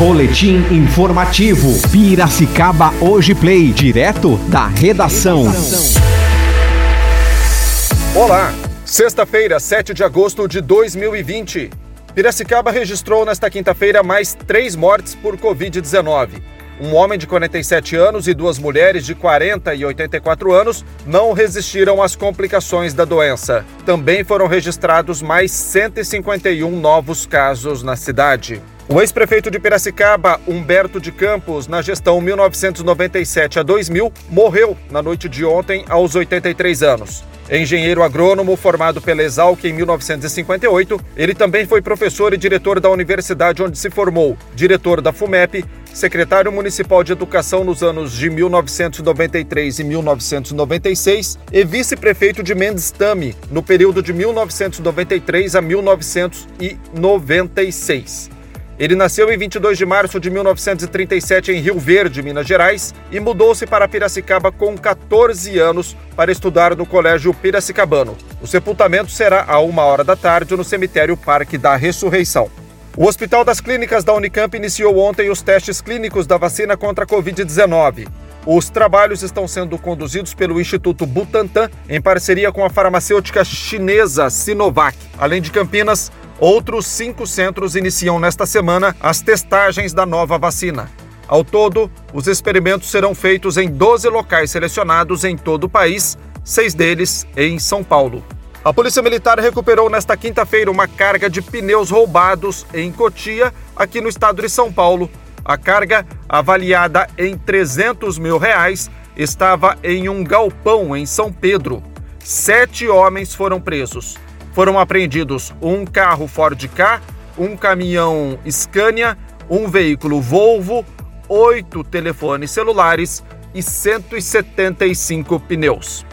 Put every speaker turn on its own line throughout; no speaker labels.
Boletim informativo. Piracicaba Hoje Play, direto da redação.
Olá, sexta-feira, 7 de agosto de 2020. Piracicaba registrou nesta quinta-feira mais três mortes por Covid-19. Um homem de 47 anos e duas mulheres de 40 e 84 anos não resistiram às complicações da doença. Também foram registrados mais 151 novos casos na cidade. O ex-prefeito de Piracicaba, Humberto de Campos, na gestão 1997 a 2000, morreu na noite de ontem aos 83 anos. Engenheiro agrônomo formado pela Exalc em 1958, ele também foi professor e diretor da universidade onde se formou, diretor da FUMEP, secretário municipal de educação nos anos de 1993 e 1996 e vice-prefeito de Mendes Tame no período de 1993 a 1996. Ele nasceu em 22 de março de 1937 em Rio Verde, Minas Gerais, e mudou-se para Piracicaba com 14 anos para estudar no Colégio Piracicabano. O sepultamento será a uma hora da tarde no cemitério Parque da Ressurreição. O Hospital das Clínicas da Unicamp iniciou ontem os testes clínicos da vacina contra a Covid-19. Os trabalhos estão sendo conduzidos pelo Instituto Butantan em parceria com a farmacêutica chinesa Sinovac. Além de Campinas, Outros cinco centros iniciam nesta semana as testagens da nova vacina. Ao todo, os experimentos serão feitos em 12 locais selecionados em todo o país, seis deles em São Paulo. A Polícia Militar recuperou nesta quinta-feira uma carga de pneus roubados em Cotia, aqui no estado de São Paulo. A carga, avaliada em 300 mil reais, estava em um galpão em São Pedro. Sete homens foram presos. Foram apreendidos um carro Ford K, um caminhão Scania, um veículo Volvo, oito telefones celulares e 175 pneus.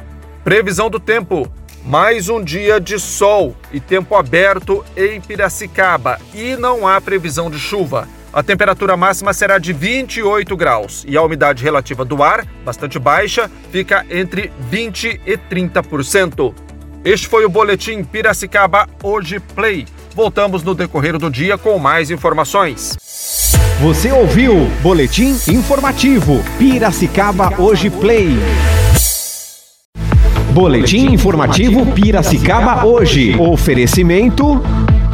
Previsão do tempo: mais um dia de sol e tempo aberto em Piracicaba e não há previsão de chuva. A temperatura máxima será de 28 graus e a umidade relativa do ar, bastante baixa, fica entre 20 e 30%. Este foi o Boletim Piracicaba Hoje Play. Voltamos no decorrer do dia com mais informações.
Você ouviu Boletim Informativo Piracicaba Hoje Play. Boletim Informativo Piracicaba Hoje. Oferecimento.